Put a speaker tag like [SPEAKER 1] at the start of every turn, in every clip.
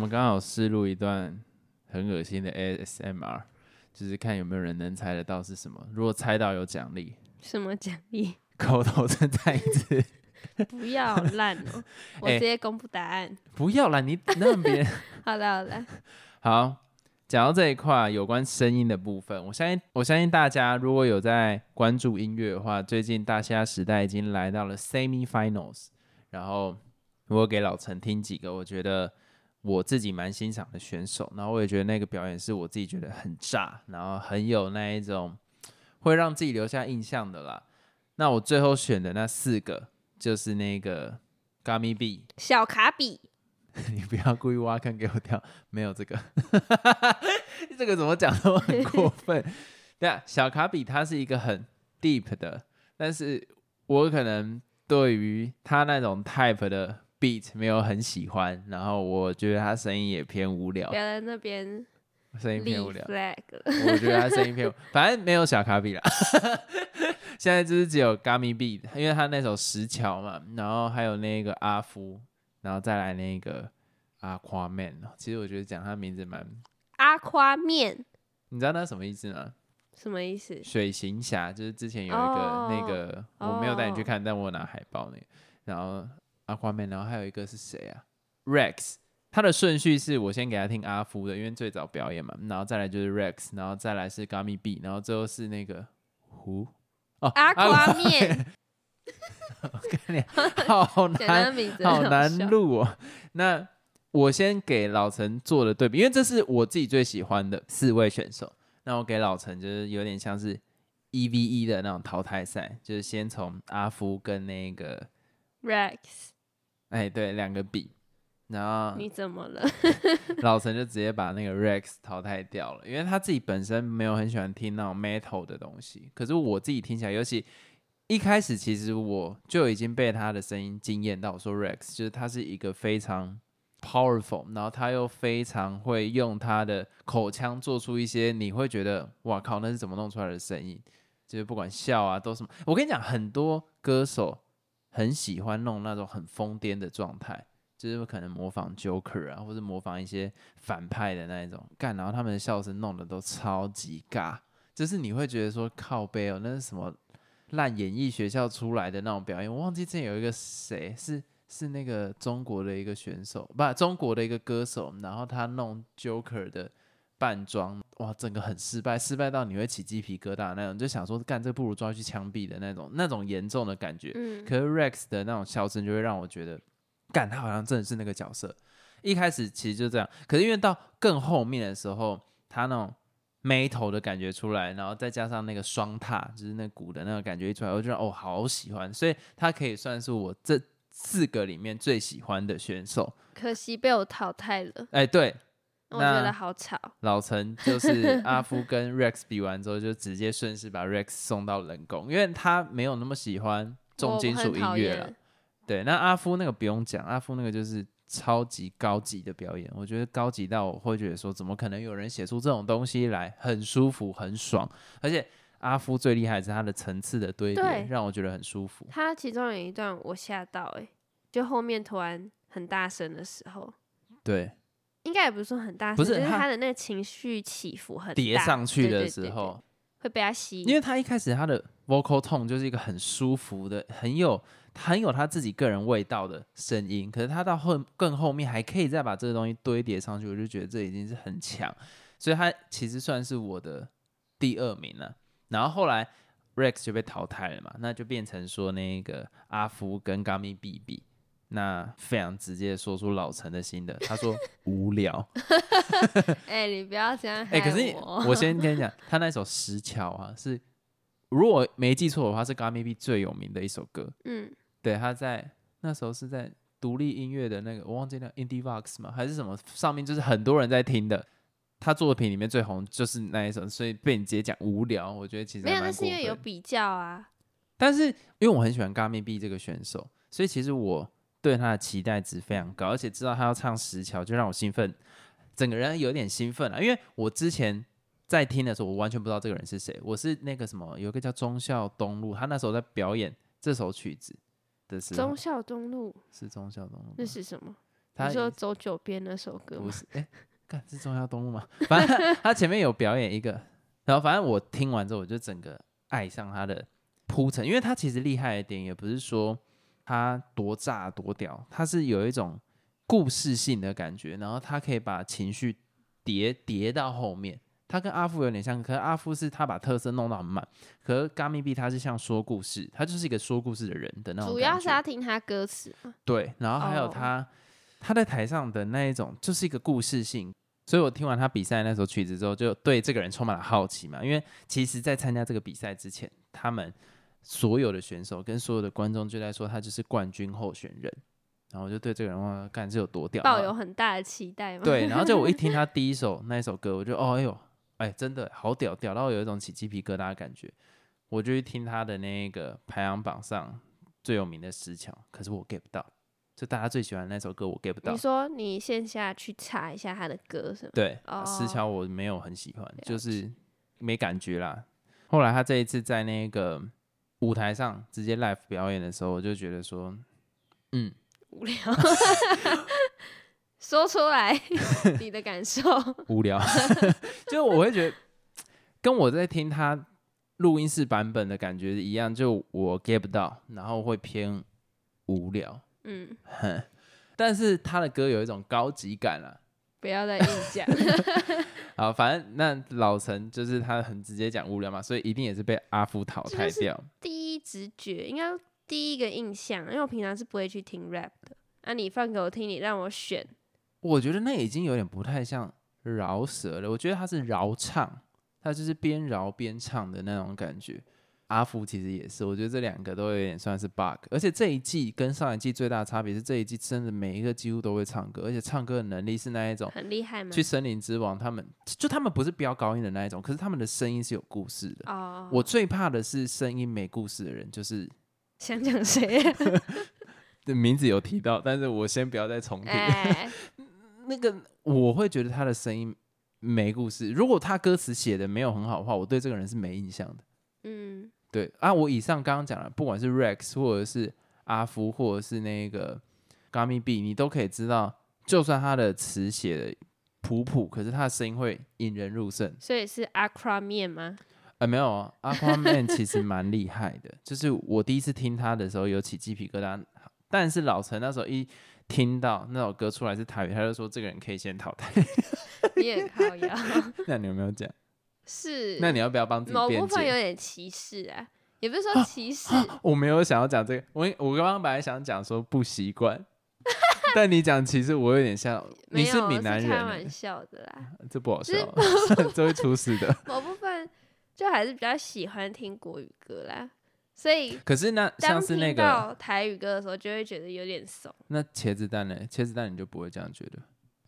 [SPEAKER 1] 我们刚好试录一段很恶心的 ASMR，就是看有没有人能猜得到是什么。如果猜到有奖励，
[SPEAKER 2] 什么奖励？
[SPEAKER 1] 口头称赞一次。
[SPEAKER 2] 不要好烂哦！我
[SPEAKER 1] 哎
[SPEAKER 2] 直接公布答案。
[SPEAKER 1] 不要啦，你让别人
[SPEAKER 2] 好的，好的。
[SPEAKER 1] 好。讲到这一块有关声音的部分，我相信我相信大家如果有在关注音乐的话，最近大虾时代已经来到了 semi finals，然后我给老陈听几个我觉得我自己蛮欣赏的选手，然后我也觉得那个表演是我自己觉得很炸，然后很有那一种会让自己留下印象的啦。那我最后选的那四个就是那个 Gummy B，
[SPEAKER 2] 小卡比，
[SPEAKER 1] 你不要故意挖坑给我跳，没有这个，这个怎么讲都很过分。对啊，小卡比他是一个很 deep 的，但是我可能对于他那种 type 的 beat 没有很喜欢，然后我觉得他声音也偏无聊
[SPEAKER 2] 不，要在那边
[SPEAKER 1] 声音
[SPEAKER 2] 立
[SPEAKER 1] 偏无聊。我觉得他声音偏，反正没有小卡比啦。现在就是只有 Gummy B，因为他那首石桥嘛，然后还有那个阿夫，然后再来那个 Aquaman。其实我觉得讲他名字蛮，
[SPEAKER 2] 阿夸面
[SPEAKER 1] 你知道那什么意思吗？
[SPEAKER 2] 什么意思？
[SPEAKER 1] 水行侠就是之前有一个、
[SPEAKER 2] 哦
[SPEAKER 1] 那个，我没有带你去
[SPEAKER 2] 哦
[SPEAKER 1] 看，但我有拿海报那个。然后 Aquaman，然后还有一个是谁啊？Rex。他的顺序是我先给他听阿夫的，因为最早表演嘛，然后再来就是 Rex，然后再来是 Gummy B，然后最后是那个胡哦，
[SPEAKER 2] 阿瓜面，
[SPEAKER 1] 好难，好。难录哦。那我先给老陈做的对比，因为这是我自己最喜欢的四位选手。那我给老陈就是有点像是一 v 一的那种淘汰赛，就是先从阿夫跟那个
[SPEAKER 2] Rex，
[SPEAKER 1] 哎对两个比，然后
[SPEAKER 2] 你怎么了？
[SPEAKER 1] 老陈就直接把那个 Rex 淘汰掉了，因为他自己本身没有很喜欢听那种 metal 的东西。可是我自己听起来，尤其一开始，其实我就已经被他的声音惊艳到。我说 Rex 就是他是一个非常 powerful，然后他又非常会用他的口腔做出一些你会觉得哇靠，那是怎么弄出来的声音？就是不管笑啊都什么，我跟你讲，很多歌手很喜欢弄那种很疯癫的状态。就是可能模仿 Joker 啊，或者模仿一些反派的那一种干，然后他们的笑声弄得都超级尬，就是你会觉得说靠背哦，那是什么烂演艺学校出来的那种表演？我忘记之前有一个谁是是那个中国的一个选手，不，中国的一个歌手，然后他弄 Joker 的扮装，哇，整个很失败，失败到你会起鸡皮疙瘩那种，就想说干这不如抓去枪毙的那种那种严重的感觉。
[SPEAKER 2] 嗯，
[SPEAKER 1] 可是 Rex 的那种笑声就会让我觉得，干他好像真的是那个角色。一开始其实就这样，可是因为到更后面的时候，他那种眉头的感觉出来，然后再加上那个双踏，就是那鼓的那个感觉一出来，我就觉得哦，好喜欢。所以他可以算是我这四个里面最喜欢的选手。
[SPEAKER 2] 可惜被我淘汰了，
[SPEAKER 1] 哎，对，
[SPEAKER 2] 我觉得好吵。
[SPEAKER 1] 老陈就是阿夫跟 Rex 比完之后，就直接顺势把 Rex 送到冷宫，因为他没有那么喜欢重金属音乐了。对，那阿夫那个不用讲，阿夫那个就是超级高级的表演，我觉得高级到我会觉得说，怎么可能有人写出这种东西来，很舒服，很爽，而且阿夫最厉害的是他的层次的堆叠，让我觉得很舒服。
[SPEAKER 2] 他其中有一段我吓到、欸，就后面突然很大声的时候，
[SPEAKER 1] 对，
[SPEAKER 2] 应该也不是说很大声，就是
[SPEAKER 1] 就是他
[SPEAKER 2] 他的那个情绪起伏很
[SPEAKER 1] 叠上去的时候，
[SPEAKER 2] 会被他吸引。
[SPEAKER 1] 因为他一开始他的 vocal tone 就是一个很舒服的，很有很有他自己个人味道的声音，可是他到后更后面还可以再把这个东西堆叠上去，我就觉得这已经是很强，所以他其实算是我的第二名了。然后后来 Rex 就被淘汰了嘛，那就变成说那个阿福跟 Gummy B B。那非常直接地说出老陈的心得，他说 无聊。
[SPEAKER 2] 哎、你不要这样
[SPEAKER 1] 哎、
[SPEAKER 2] 害
[SPEAKER 1] 可是
[SPEAKER 2] 我
[SPEAKER 1] 我先跟你讲，他那首《石桥》啊，是如果没记错的话，是 Gummy B 最有名的一首歌。
[SPEAKER 2] 嗯，
[SPEAKER 1] 对，他在那时候是在独立音乐的那个，我忘记了 Indie Vox 吗？还是什么？上面就是很多人在听的。他作品里面最红就是那一首，所以被你直接讲无聊，我觉得其实
[SPEAKER 2] 没有，那是因为有比较啊。
[SPEAKER 1] 但是因为我很喜欢 Gummy B 这个选手，所以其实我对他的期待值非常高，而且知道他要唱石桥，就让我兴奋，整个人有点兴奋啊。因为我之前在听的时候，我完全不知道这个人是谁，我是那个什么，有一个叫忠孝东路，他那时候在表演这首曲子的时候
[SPEAKER 2] 忠，孝东路
[SPEAKER 1] 是忠孝东路，
[SPEAKER 2] 那是什么？
[SPEAKER 1] 他
[SPEAKER 2] 你说走九边那首歌吗？
[SPEAKER 1] 不是，哎、干是忠孝东路吗？反正他前面有表演一个，然后反正我听完之后，我就整个爱上他的铺陈，因为他其实厉害的点也不是说他多炸多屌，他是有一种故事性的感觉，然后他可以把情绪叠叠到后面。他跟阿富有点像，可是阿富是他把特色弄到很满，可是 Gami B 他是像说故事，他就是一个说故事的人的那种。
[SPEAKER 2] 主要是他听他歌词。
[SPEAKER 1] 对，然后还有
[SPEAKER 2] 哦
[SPEAKER 1] 他、他在台上的那一种，就是一个故事性。所以我听完他比赛那首曲子之后，就对这个人充满了好奇嘛。因为其实，在参加这个比赛之前，他们所有的选手跟所有的观众就在说他就是冠军候选人，然后我就对这个人哇，干是有多屌，
[SPEAKER 2] 抱有很大的期待嘛。
[SPEAKER 1] 对，然后就我一听他 第一首那一首歌，我就哦哎呦，哎真的好屌，屌到有一种起鸡皮疙瘩的感觉。我就去听他的那个排行榜上最有名的十强，可是我 get 不到，就大家最喜欢的那首歌我 get 不到
[SPEAKER 2] 你。说你线下去查一下他的歌是吗？
[SPEAKER 1] 对，
[SPEAKER 2] 哦
[SPEAKER 1] 十强我没有很喜欢，就是没感觉啦。后来他这一次在那个舞台上直接 live 表演的时候，我就觉得说，嗯，
[SPEAKER 2] 无聊，说出来你的感受。
[SPEAKER 1] 无聊，就我会觉得跟我在听他录音室版本的感觉一样，就我 get 不到，然后会偏无聊。
[SPEAKER 2] 嗯，
[SPEAKER 1] 哼，但是他的歌有一种高级感啊。
[SPEAKER 2] 不要再硬讲。
[SPEAKER 1] 好，反正那老陈就是他很直接讲无聊嘛，所以一定也是被阿夫淘汰掉。
[SPEAKER 2] 第一直觉应该第一个印象，因为我平常是不会去听 rap 的。啊，你放给我听，你让我选，
[SPEAKER 1] 我觉得那已经有点不太像饶舌了，我觉得他是饶唱，他就是边饶边唱的那种感觉。阿福其实也是，我觉得这两个都有点算是 bug，而且这一季跟上一季最大的差别是这一季真的每一个几乎都会唱歌，而且唱歌的能力是那一种。
[SPEAKER 2] 很厉害吗
[SPEAKER 1] 去？森林之王，他们就他们不是飙高音的那一种，可是他们的声音是有故事的。
[SPEAKER 2] 哦，
[SPEAKER 1] 我最怕的是声音没故事的人，就是
[SPEAKER 2] 想讲谁？
[SPEAKER 1] 的名字有提到，但是我先不要再重复。
[SPEAKER 2] 哎，
[SPEAKER 1] 那个我会觉得他的声音没故事。如果他歌词写的没有很好的话，我对这个人是没印象的。
[SPEAKER 2] 嗯，
[SPEAKER 1] 对啊，我以上刚刚讲了，不管是 Rex 或者是阿夫，或者是那个 Gummy B，你都可以知道，就算他的词写的普普，可是他的声音会引人入胜。
[SPEAKER 2] 所以是 Aqua 面吗？
[SPEAKER 1] 呃，没有啊，Aquaman 其实蛮厉害的，就是我第一次听他的时候有起鸡皮疙瘩，但是老陈那时候一听到那首歌出来是台语，他就说这个人可以先淘汰。
[SPEAKER 2] 你也靠腰，
[SPEAKER 1] 那你有没有讲？
[SPEAKER 2] 是
[SPEAKER 1] 那你要不要帮自己辩
[SPEAKER 2] 某部分有？点歧视啊，也不是说歧视，
[SPEAKER 1] 我没有想要讲这个，我我刚刚本来想讲说不习惯，但你讲其实我有点像，你是闽南人开
[SPEAKER 2] 玩
[SPEAKER 1] 欸，
[SPEAKER 2] 笑的啦。
[SPEAKER 1] 这不好
[SPEAKER 2] 就是
[SPEAKER 1] 笑，这会出事的。
[SPEAKER 2] 某部分就还是比较喜欢听国语歌啦，所以
[SPEAKER 1] 可是那像
[SPEAKER 2] 当
[SPEAKER 1] 是那个
[SPEAKER 2] 到台语歌的时候，就会觉得有点怂。
[SPEAKER 1] 那茄子蛋呢？茄子蛋你就不会这样觉得？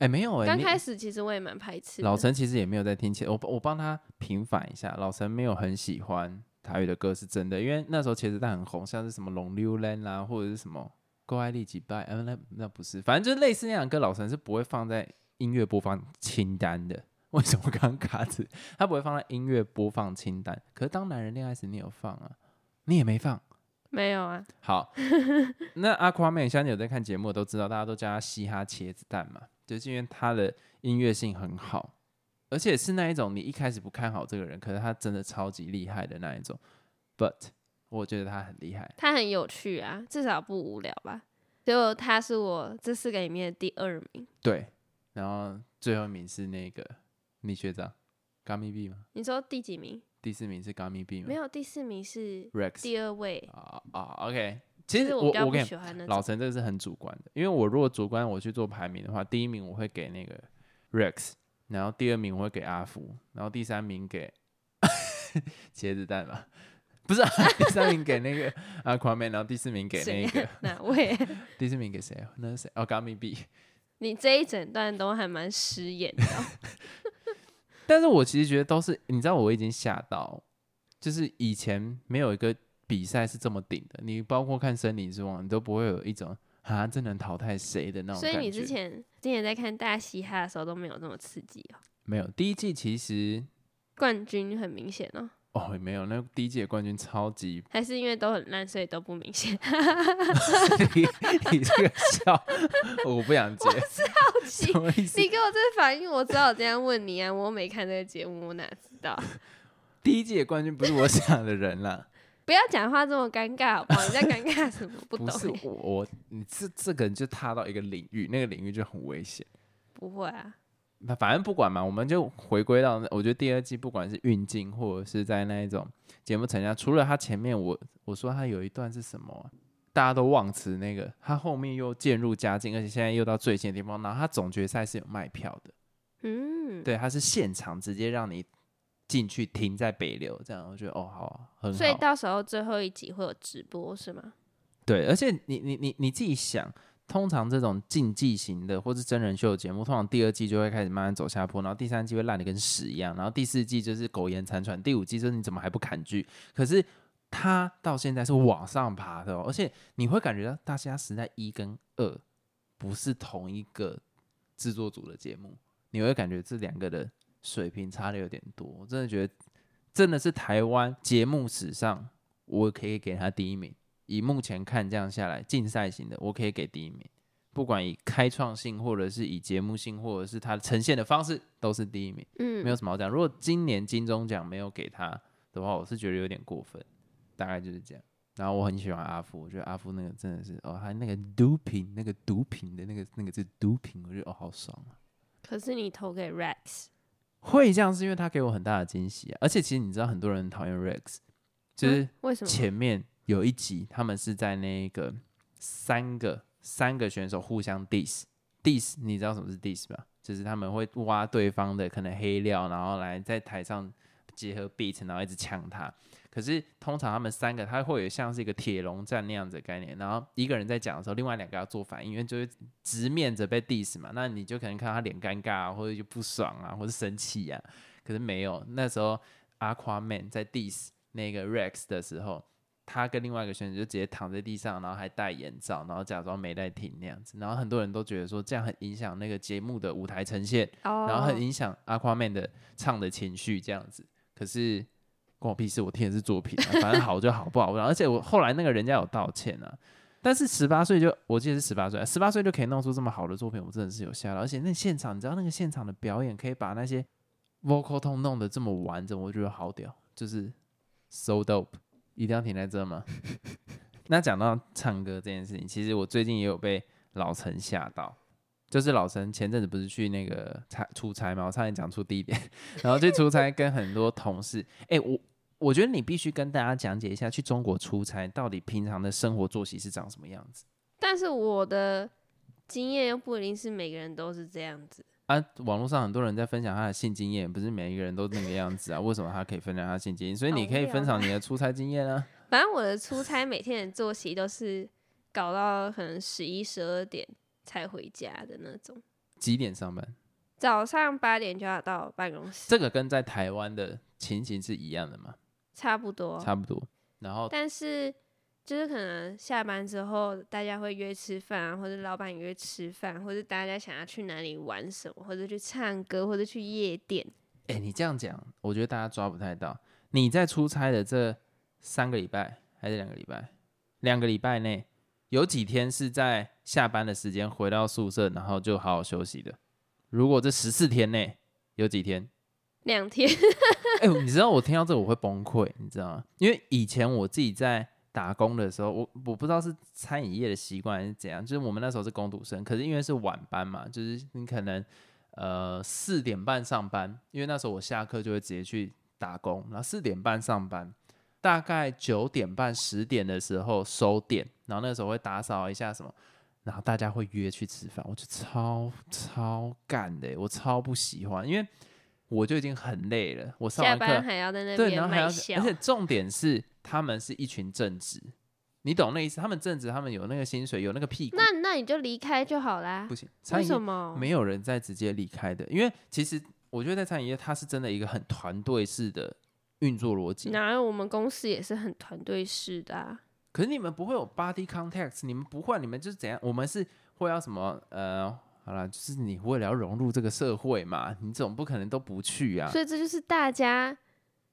[SPEAKER 1] 哎、没有哎、你
[SPEAKER 2] 刚开始其实我也蛮排斥，
[SPEAKER 1] 老陈其实也没有在听茄，我我帮他平反一下，老陈没有很喜欢台语的歌是真的，因为那时候茄子蛋很红，像是什么《龙溜兰》啦，或者是什么《够爱力几拜》，嗯、那那不是，反正就是类似那样的歌，老陈是不会放在音乐播放清单的。为什么刚刚卡子？他不会放在音乐播放清单。可是当男人恋爱时，你有放啊？你也没放。
[SPEAKER 2] 没有啊，
[SPEAKER 1] 好，那阿夸妹，相信有在看节目的都知道，大家都叫他嘻哈茄子蛋嘛，就是因为他的音乐性很好，而且是那一种你一开始不看好这个人，可是他真的超级厉害的那一种。But 我觉得他很厉害，
[SPEAKER 2] 他很有趣啊，至少不无聊吧。结果他是我这四个里面的第二名。
[SPEAKER 1] 对。然后最后一名是那个李学长 Gummy B 吗？
[SPEAKER 2] 你说第几名？
[SPEAKER 1] 第四名是 Gummy B 吗？
[SPEAKER 2] 没有，第四名是
[SPEAKER 1] Rex
[SPEAKER 2] 第二位。
[SPEAKER 1] 啊啊，OK。其
[SPEAKER 2] 其
[SPEAKER 1] 实我
[SPEAKER 2] 我比较不
[SPEAKER 1] 我跟你
[SPEAKER 2] 喜欢那种。
[SPEAKER 1] 老陈这个是很主观的，因为我如果主观我去做排名的话，第一名我会给那个 Rex，然后第二名我会给阿福，然后第三名给 茄子蛋吧，不是、啊，第三名给那个 Aquaman，然后第四名给那个
[SPEAKER 2] 哪位？
[SPEAKER 1] 第四名给谁？那是谁？哦 g a m i B。
[SPEAKER 2] 你这一整段都还蛮失言的哦、
[SPEAKER 1] 但是我其实觉得都是，你知道我已经吓到，就是以前没有一个比赛是这么顶的，你包括看《森林之王》，你都不会有一种啊，这能淘汰谁的那种。
[SPEAKER 2] 所以你之前之前在看大嘻哈的时候都没有这么刺激哦。
[SPEAKER 1] 没有第一季其实
[SPEAKER 2] 冠军很明显哦，
[SPEAKER 1] 哦，没有，那第一届冠军超级，
[SPEAKER 2] 还是因为都很烂，所以都不明显？
[SPEAKER 1] 你你这个笑，我不想接，
[SPEAKER 2] 好奇
[SPEAKER 1] 什，么意思？
[SPEAKER 2] 你给我这反应，我只好这样问你啊！我没看这个节目，我哪知道？
[SPEAKER 1] 第一届冠军不是我想的人啦，
[SPEAKER 2] 不要讲话这么尴尬好不好？你在尴尬什么？不懂
[SPEAKER 1] 不是
[SPEAKER 2] 欸
[SPEAKER 1] 我我你这这个人就踏到一个领域，那个领域就很危险。
[SPEAKER 2] 不会啊，
[SPEAKER 1] 那反正不管嘛，我们就回归到那，我觉得第二季不管是运镜或者是在那一种节目呈现，除了他前面我我说他有一段是什么啊、大家都忘词那个，他后面又渐入佳境，而且现在又到最新的地方，然后他总决赛是有卖票的，
[SPEAKER 2] 嗯，
[SPEAKER 1] 对，他是现场直接让你进去停在北流，这样我觉得哦好啊，很好。
[SPEAKER 2] 所以到时候最后一集会有直播是吗？
[SPEAKER 1] 对，而且你你你你自己想，通常这种竞技型的或是真人秀的节目，通常第二季就会开始慢慢走下坡，然后第三季会烂的跟屎一样，然后第四季就是苟延残喘，第五季就是你怎么还不砍剧？可是它到现在是往上爬的、哦，而且你会感觉到《大家时代》一跟二不是同一个制作组的节目，你会感觉这两个的水平差的有点多。我真的觉得，真的是台湾节目史上，我可以给他第一名。以目前看这样下来，竞赛型的我可以给第一名，不管以开创性，或者是以节目性，或者是它呈现的方式，都是第一名，
[SPEAKER 2] 嗯，
[SPEAKER 1] 没有什么好讲。如果今年金钟奖没有给他的话，我是觉得有点过分，大概就是这样。然后我很喜欢阿福，我觉得阿福那个真的是哦，他那个毒品，那个毒品的那个那个字毒品，我觉得哦好爽啊。
[SPEAKER 2] 可是你投给 Rex，
[SPEAKER 1] 会这样是因为他给我很大的惊喜啊，而且其实你知道很多人讨厌 Rex，就是
[SPEAKER 2] 嗯为什么？
[SPEAKER 1] 前面有一集，他们是在那个三个三个选手互相 diss diss，你知道什么是 diss 吧？就是他们会挖对方的可能黑料，然后来在台上结合 beat，然后一直呛他。可是通常他们三个，他会有像是一个铁笼战那样子的概念，然后一个人在讲的时候，另外两个要做反应，因为就是直面着被 diss 嘛，那你就可能看他脸尴尬啊，或者就不爽啊，或者生气啊。可是没有，那时候 Aquaman 在 diss 那个 Rex 的时候，他跟另外一个选手就直接躺在地上，然后还戴眼罩，然后假装没在听那样子，然后很多人都觉得说这样很影响那个节目的舞台呈现，
[SPEAKER 2] 哦，
[SPEAKER 1] 然后很影响 Aquaman 的唱的情绪这样子。可是关我屁事，我听的是作品、啊，反正好就好，不好不好。而且我后来那个人家有道歉啊，但是十八岁就我记得是十八岁，十八岁就可以弄出这么好的作品，我真的是有吓到。而且那现场，你知道那个现场的表演可以把那些 vocal tone 弄得这么完整，我觉得好屌，就是 so dope。一定要停在这吗？那讲到唱歌这件事情，其实我最近也有被老陈吓到。就是老陈前阵子不是去那个差出差嘛，我差点讲出地点，然后去出差跟很多同事，哎、我我觉得你必须跟大家讲解一下，去中国出差到底平常的生活作息是长什么样子
[SPEAKER 2] 但是我的经验又不一定是每个人都是这样子。
[SPEAKER 1] 啊？网络上很多人在分享他的性经验，不是每一个人都那个样子啊？为什么他可以分享他的性经验？所以你可以分享你的出差经验啊。
[SPEAKER 2] 反正我的出差每天的作息都是搞到可能十一、十二点才回家的那种。
[SPEAKER 1] 几点上班？
[SPEAKER 2] 早上八点就要到办公室，
[SPEAKER 1] 这个跟在台湾的情形是一样的吗？
[SPEAKER 2] 差不多。
[SPEAKER 1] 差不多。然后
[SPEAKER 2] 但是就是可能下班之后，大家会约吃饭啊，或者老板约吃饭，或者大家想要去哪里玩什么，或者去唱歌，或者去夜店。
[SPEAKER 1] 哎、你这样讲，我觉得大家抓不太到。你在出差的这三个礼拜还是两个礼拜？两个礼拜内有几天是在下班的时间回到宿舍，然后就好好休息的？如果这十四天内有几天？
[SPEAKER 2] 两天，
[SPEAKER 1] 哎、你知道我听到这个我会崩溃，你知道吗？因为以前我自己在打工的时候，我我不知道是餐饮业的习惯还是怎样，就是我们那时候是工读生，可是因为是晚班嘛，就是你可能呃四点半上班，因为那时候我下课就会直接去打工，然后四点半上班，大概九点半十点的时候收店，然后那时候会打扫一下什么。然后大家会约去吃饭，我就超超干的，我超不喜欢，因为我就已经很累了，我上
[SPEAKER 2] 下
[SPEAKER 1] 完课
[SPEAKER 2] 班还要在那
[SPEAKER 1] 对，然
[SPEAKER 2] 边
[SPEAKER 1] 后还要，而。且重点是他们是一群正职，你懂那意思？他们正职，他们有那个薪水，有那个屁股，
[SPEAKER 2] 那那你就离开就好啦
[SPEAKER 1] 不。行。餐
[SPEAKER 2] 为什么？
[SPEAKER 1] 没有人再直接离开的，因为其实我觉得在餐饮业，它是真的一个很团队式的运作逻辑。
[SPEAKER 2] 哪有我们公司也是很团队式的、啊？
[SPEAKER 1] 可是你们不会有 body contact，你们不会，你们就是怎样？我们是会要什么？呃，好啦，就是你为了要融入这个社会嘛，你总不可能都不去啊。
[SPEAKER 2] 所以这就是大家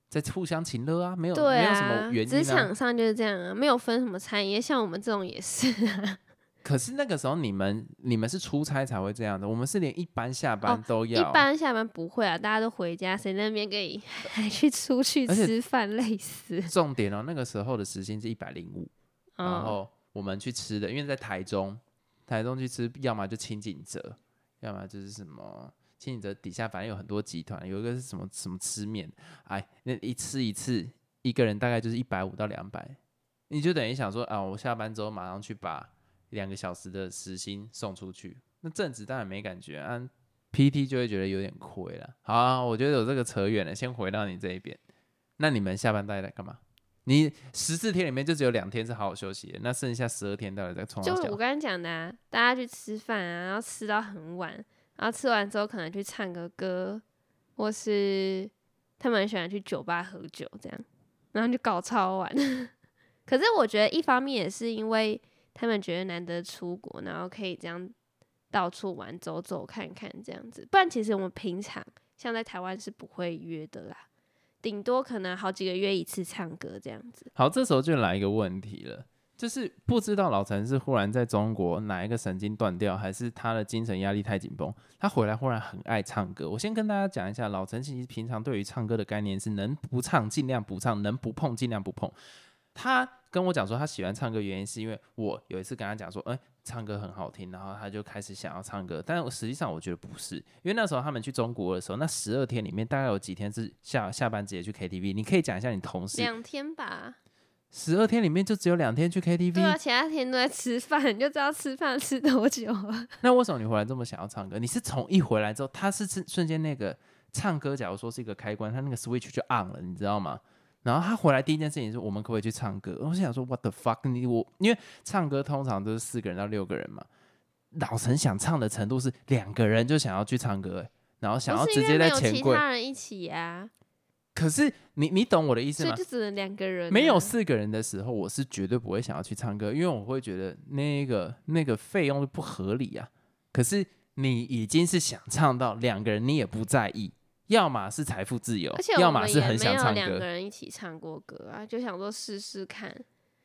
[SPEAKER 1] 在互相情乐啊，没有
[SPEAKER 2] 对
[SPEAKER 1] 没有什
[SPEAKER 2] 啊
[SPEAKER 1] 么，原
[SPEAKER 2] 职
[SPEAKER 1] 因啊。
[SPEAKER 2] 场上就是这样啊，没有分什么产业，像我们这种也是啊。
[SPEAKER 1] 可是那个时候你们你们是出差才会这样的，我们是连一般下班
[SPEAKER 2] 哦一
[SPEAKER 1] 都要。
[SPEAKER 2] 般下班不会啊，大家都回家，谁那边跟你 还去出去
[SPEAKER 1] 而且
[SPEAKER 2] 吃饭，累死。
[SPEAKER 1] 重点哦，那个时候的时薪是一百零五，然
[SPEAKER 2] 嗯，
[SPEAKER 1] 后我们去吃的，因为在台中，台中去吃，要么就清景泽，要么就是什么清景泽底下反正有很多集团，有一个是什么什么吃面，哎，那一吃一次一个人大概就是一百五到两百，你就等于想说啊，我下班之后马上去把两个小时的时薪送出去，那正职当然没感觉，啊 PT 就会觉得有点亏了。好啊、我觉得有这个扯远了，先回到你这一边，那你们下班大概在干嘛？你十四天里面就只有两天是好好休息的，那剩下十二天到底在冲？
[SPEAKER 2] 就我刚刚讲的啊，大家去吃饭啊，然后吃到很晚，然后吃完之后可能去唱个歌，或是他们很喜欢去酒吧喝酒这样，然后就搞超晚。可是我觉得一方面也是因为他们觉得难得出国，然后可以这样到处玩、走走看看这样子。不然其实我们平常像在台湾是不会约的啦，顶多可能好几个月一次唱歌这样子。
[SPEAKER 1] 好，这时候就来一个问题了，就是不知道老陈是忽然在中国哪一个神经断掉，还是他的精神压力太紧绷，他回来忽然很爱唱歌。我先跟大家讲一下，老陈其实平常对于唱歌的概念是能不唱尽量不唱，能不碰尽量不碰。他跟我讲说他喜欢唱歌，原因是因为我有一次跟他讲说，哎、唱歌很好听，然后他就开始想要唱歌。但是实际上我觉得不是，因为那时候他们去中国的时候，那十二天里面大概有几天是下下班直接去 KTV。你可以讲一下你同事
[SPEAKER 2] 两天吧，
[SPEAKER 1] 十二天里面就只有两天去 KTV，、
[SPEAKER 2] 对啊，其他天都在吃饭，你就知道吃饭吃多久了。
[SPEAKER 1] 那为什么你回来这么想要唱歌？你是从一回来之后，他是瞬瞬间那个唱歌，假如说是一个开关，他那个 switch 就 on 了，你知道吗？然后他回来第一件事情是我们可不可以去唱歌？我心想说 what the fuck？你我因为唱歌通常都是四个人到六个人嘛，老陈想唱的程度是两个人就想要去唱歌、欸，然后想要直接在钱柜。
[SPEAKER 2] 他人一起啊，
[SPEAKER 1] 可是你你懂我的意思吗
[SPEAKER 2] 就？只能两个人啊、
[SPEAKER 1] 没有四个人的时候，我是绝对不会想要去唱歌，因为我会觉得那个那个费用不合理啊。可是你已经是想唱到两个人，你也不在意，要么是财富自由
[SPEAKER 2] 而且，
[SPEAKER 1] 要么是很想唱
[SPEAKER 2] 有两个。人一起唱过歌啊，就想说试试看。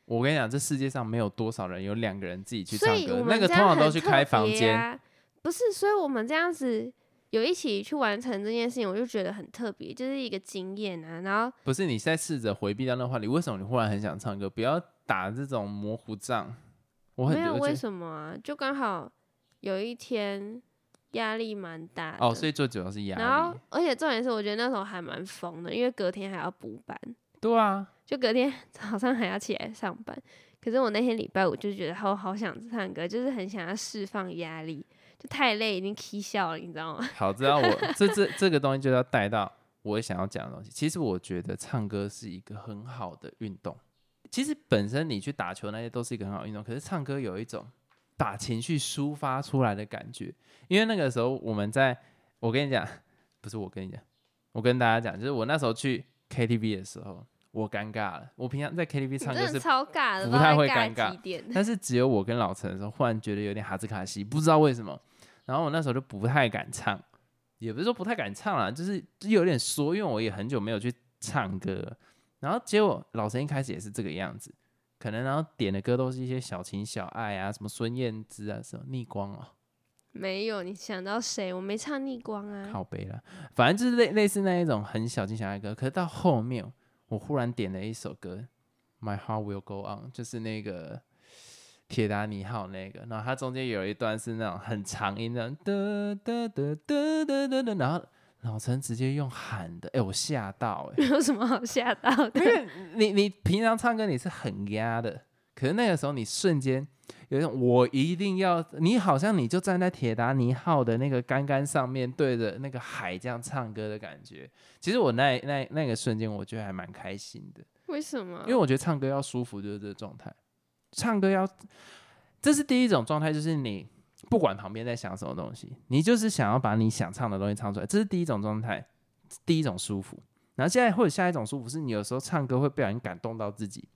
[SPEAKER 1] 我跟你讲，这世界上没有多少人有两个人自己去唱歌那个通常都去开房间。
[SPEAKER 2] 啊，不是？所以我们这样子有一起去完成这件事情，我就觉得很特别，就是一个经验啊。然后
[SPEAKER 1] 不是你在试着回避掉那话题，为什么你忽然很想唱歌？不要打这种模糊仗。我很
[SPEAKER 2] 没有为什么啊，就刚好有一天压力蛮大的。
[SPEAKER 1] 哦，所以最主要是压力
[SPEAKER 2] 然后
[SPEAKER 1] 力。，
[SPEAKER 2] 而且重点是，我觉得那时候还蛮疯的，因为隔天还要补班，
[SPEAKER 1] 对啊，
[SPEAKER 2] 就隔天 早上还要起来上班。可是我那天礼拜五就觉得好好想唱歌，就是很想要释放压力，就太累已经哭笑了，你知道吗？
[SPEAKER 1] 好，知道我这这这个东西就要带到我想要讲的东西。其实我觉得唱歌是一个很好的运动。其实本身你去打球那些都是一个很好运动，可是唱歌有一种把情绪抒发出来的感觉。因为那个时候我们在，我跟你讲，不是我跟你讲，我跟大家讲，就是我那时候去 KTV 的时候，我尴尬了。我平常在 KTV 唱歌是
[SPEAKER 2] 超尬的，
[SPEAKER 1] 不太会尴尬。但是只有我跟老陈的时候，忽然觉得有点哈兹卡西，不知道为什么。然后我那时候就不太敢唱，也不是说不太敢唱啦，就是就有点缩，因为我也很久没有去唱歌。然后结果老陈一开始也是这个样子，可能然后点的歌都是一些小情小爱啊，什么孙燕姿啊，什么逆光哦，
[SPEAKER 2] 没有，你想到谁？我没唱逆光啊。
[SPEAKER 1] 好悲了，反正就是类类似那一种很小情小爱的歌。可是到后面，我忽然点了一首歌《My Heart Will Go On》，就是那个铁达尼号那个，然后它中间有一段是那种很长音的，哒哒哒哒哒哒哒，然后老陈直接用喊的，哎、我吓到哎、
[SPEAKER 2] 有什么好吓到的？
[SPEAKER 1] 因为你你平常唱歌你是很压的，可是那个时候你瞬间有一种我一定要，你好像你就站在铁达尼号的那个杆杆上面，对着那个海这样唱歌的感觉。其实我那那那个瞬间，我觉得还蛮开心的，
[SPEAKER 2] 为什么？
[SPEAKER 1] 因为我觉得唱歌要舒服就是这个状态，唱歌要这是第一种状态，就是你不管旁边在想什么东西，你就是想要把你想唱的东西唱出来，这是第一种状态，第一种舒服。然后现在或者下一种舒服是你有时候唱歌会不小心感动到自己，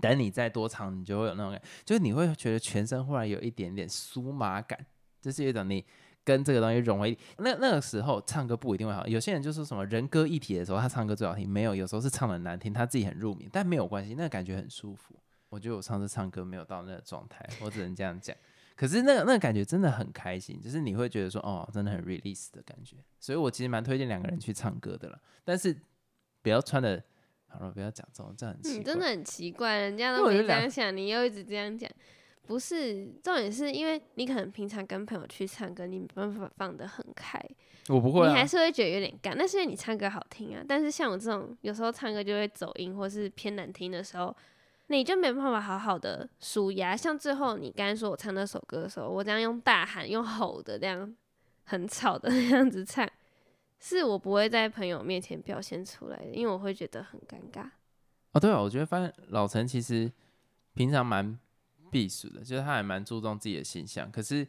[SPEAKER 1] 等你再多唱，你就会有那种感，就是你会觉得全身忽然有一点点酥麻感，就是一种你跟这个东西融为一体。那那个时候唱歌不一定会好，有些人就说什么人歌一体的时候，他唱歌最好听。没有，有时候是唱的难听，他自己很入迷，但没有关系，那个感觉很舒服。我觉得我上次唱歌没有到那个状态，我只能这样讲。可是那个那个感觉真的很开心，就是你会觉得说哦，真的很 release 的感觉。所以我其实蛮推荐两个人去唱歌的了，但是不要穿的，好了，不要讲这种，这样很奇怪。
[SPEAKER 2] 你真的很奇怪，人家都没这样想，你又一直这样讲。不是重点，是因为你可能平常跟朋友去唱歌，你没办法放得很开，
[SPEAKER 1] 我不会啊
[SPEAKER 2] 你还，是会觉得有点干。那是因为你唱歌好听啊。但是像我这种有时候唱歌就会走音或是偏难听的时候，你就没办法好好的舒压。像最后你刚才说我唱那首歌的时候，我这样用大喊、用吼的这样很吵的那样子唱，是我不会在朋友面前表现出来的，因为我会觉得很尴尬。
[SPEAKER 1] 哦，对啊，我觉得发现老陈其实平常蛮避暑的，就是他还蛮注重自己的形象。可是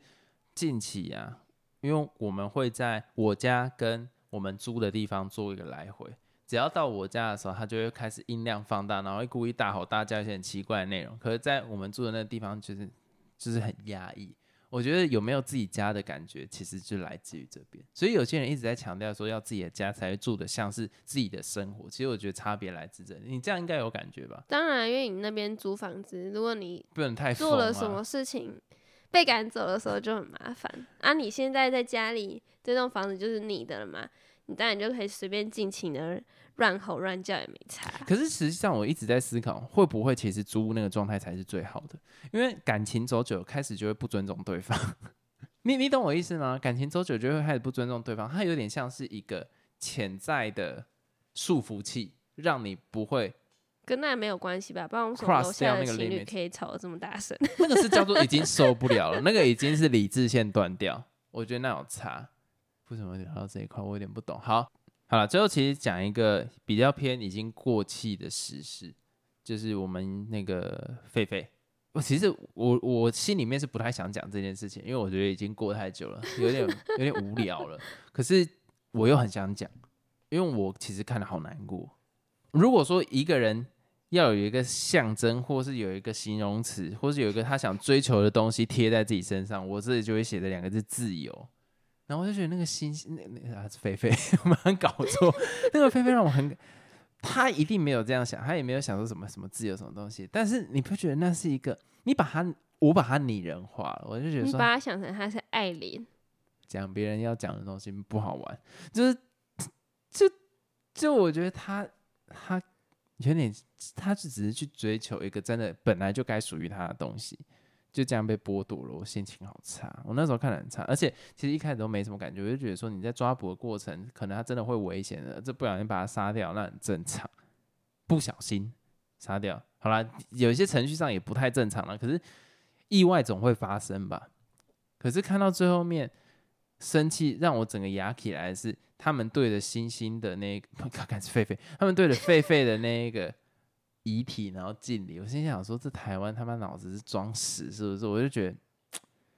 [SPEAKER 1] 近期啊，因为我们会在我家跟我们租的地方做一个来回，只要到我家的时候，他就会开始音量放大，然后会故意大吼大叫一些很奇怪的内容。可是，在我们住的那个地方，就是就是很压抑。我觉得有没有自己家的感觉，其实就来自于这边。所以有些人一直在强调说，要自己的家才会住的像是自己的生活。其实我觉得差别来自这里。你这样应该有感觉吧？
[SPEAKER 2] 当然，因为你那边租房子，如果你
[SPEAKER 1] 不能太
[SPEAKER 2] 做了什么事情被赶走的时候就很麻烦啊。你现在在家里，这栋房子就是你的了嘛，你当然就可以随便尽情的乱吼乱叫也没差。
[SPEAKER 1] 可是实际上，我一直在思考，会不会其实租屋那个状态才是最好的？因为感情走久，开始就会不尊重对方。你你懂我意思吗？感情走久就会开始不尊重对方，它有点像是一个潜在的束缚器，让你不会
[SPEAKER 2] 跟那没有关系吧？不然为什么楼下情侣可以吵得这么大声？
[SPEAKER 1] 那个是叫做已经受不了了，那个已经是理智线断掉。我觉得那有差。为什么聊到这一块，我有点不懂。好，好了，最后其实讲一个比较偏已经过气的时事，就是我们那个狒狒。我其实我我心里面是不太想讲这件事情，因为我觉得已经过太久了，有点有点无聊了。可是我又很想讲，因为我其实看的好难过。如果说一个人要有一个象征，或是有一个形容词，或是有一个他想追求的东西贴在自己身上，我这里就会写的两个字“自由”。然后我就觉得那个星星，那那啊，菲菲，我 蛮搞错。那个菲菲让我很，他一定没有这样想，他也没有想说什么什么自由什么东西。但是你不觉得那是一个？你把他，我把他拟人化了，我就觉得说
[SPEAKER 2] 你把他想成他是爱琳，
[SPEAKER 1] 讲别人要讲的东西不好玩，就是就就我觉得他他有点，他是只是去追求一个真的本来就该属于他的东西，就这样被剥夺了，我心情好差。我那时候看得很差，而且其实一开始都没什么感觉，我就觉得说你在抓捕的过程，可能他真的会危险的，这不小心把他杀掉那很正常，不小心杀掉，好啦，有一些程序上也不太正常了，可是意外总会发生吧。可是看到最后面，生气让我整个牙起来是，他们对着星星的那个，看看是狒狒，他们对着狒狒的那一个遗体，然后敬礼。我心想说，这台湾他妈脑子是装屎是不是？我就觉得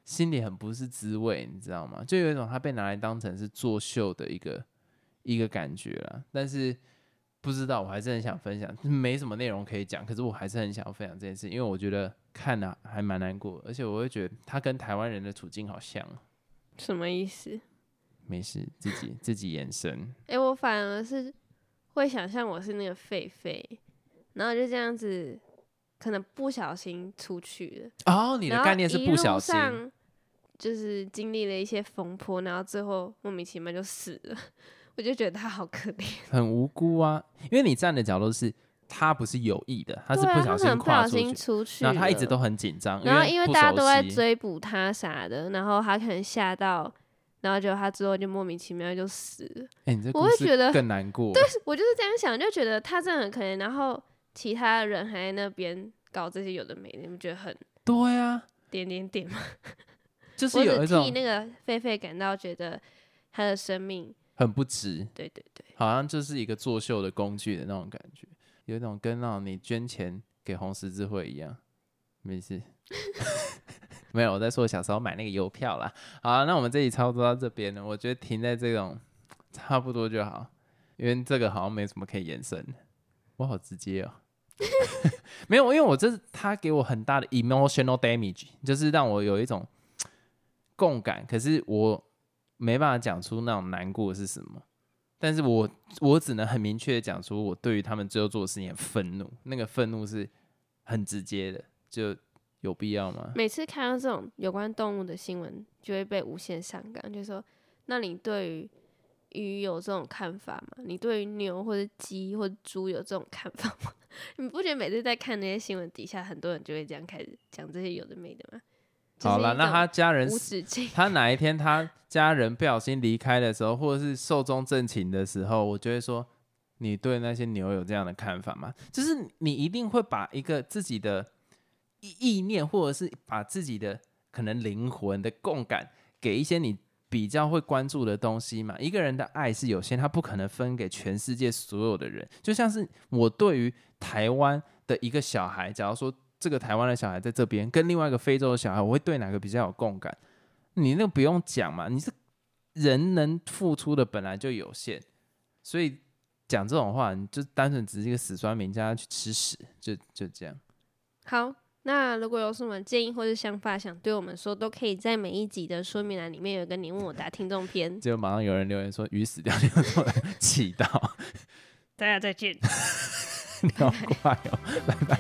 [SPEAKER 1] 心里很不是滋味，你知道吗？就有一种他被拿来当成是作秀的一个一个感觉了。但是不知道，我还是很想分享，没什么内容可以讲，可是我还是很想要分享这件事，因为我觉得看了、还蛮难过，而且我会觉得他跟台湾人的处境好像哦。
[SPEAKER 2] 什么意思？
[SPEAKER 1] 没事，自己自己延伸。
[SPEAKER 2] 哎、我反而是会想象我是那个狒狒，然后就这样子，可能不小心出去了。
[SPEAKER 1] 哦，你的概念是不小心，
[SPEAKER 2] 就是经历了一些风波，然后最后莫名其妙就死了。我就觉得他好可怜，
[SPEAKER 1] 很无辜啊。因为你站的角度是，他不是有意的，他是不小心
[SPEAKER 2] 不小心
[SPEAKER 1] 跨出去，
[SPEAKER 2] 出去，
[SPEAKER 1] 然后他一直都很紧张，
[SPEAKER 2] 然后因为大家都在追捕他啥的，然后他可能吓到，然后结果他之后就莫名其妙就死了。
[SPEAKER 1] 哎、你这
[SPEAKER 2] 我会觉得
[SPEAKER 1] 更难过。
[SPEAKER 2] 对我就是这样想，就觉得他真的很可怜，然后其他人还在那边搞这些有的没的，你们觉得很
[SPEAKER 1] 对啊，
[SPEAKER 2] 点点点吗？
[SPEAKER 1] 就是有一种
[SPEAKER 2] 那个狒狒感到觉得他的生命，
[SPEAKER 1] 很不值，
[SPEAKER 2] 对对对，
[SPEAKER 1] 好像就是一个作秀的工具的那种感觉，有一种跟那种你捐钱给红十字会一样。没事，没有我在说小时候买那个邮票啦。好啊、那我们这里操作到这边了，我觉得停在这种差不多就好，因为这个好像没什么可以延伸的。我好直接哦。没有，因为我这是他给我很大的 emotional damage，就是让我有一种共感。可是我没办法讲出那种难过是什么。但是我我只能很明确的讲出我对于他们最后做的事情的愤怒，那个愤怒是很直接的，就有必要吗？
[SPEAKER 2] 每次看到这种有关动物的新闻，就会被无限上纲，就说：那你对于鱼有这种看法吗？你对于牛或者鸡或者猪有这种看法吗？你不觉得每次在看那些新闻底下，很多人就会这样开始讲这些有的没的吗？
[SPEAKER 1] 好了，那他家人他哪一天他家人不小心离开的时候，或者是寿终正寝的时候，我就会说，你对那些牛有这样的看法吗？就是你一定会把一个自己的意意念，或者是把自己的可能灵魂的共感给一些你比较会关注的东西嘛。一个人的爱是有限，他不可能分给全世界所有的人。就像是我对于台湾的一个小孩，假如说。这个台湾的小孩在这边跟另外一个非洲的小孩，我会对哪个比较有共感？你那个不用讲嘛，你是人能付出的本来就有限，所以讲这种话，你就单纯只是一个死酸民，叫他去吃屎，就就这样。
[SPEAKER 2] 好，那如果有什么建议或者想法想对我们说，都可以在每一集的说明栏里面有个你问我答听众篇。
[SPEAKER 1] 结果马上有人留言说鱼死掉，你气到。
[SPEAKER 2] 大家再见。
[SPEAKER 1] 你好快哦，拜拜。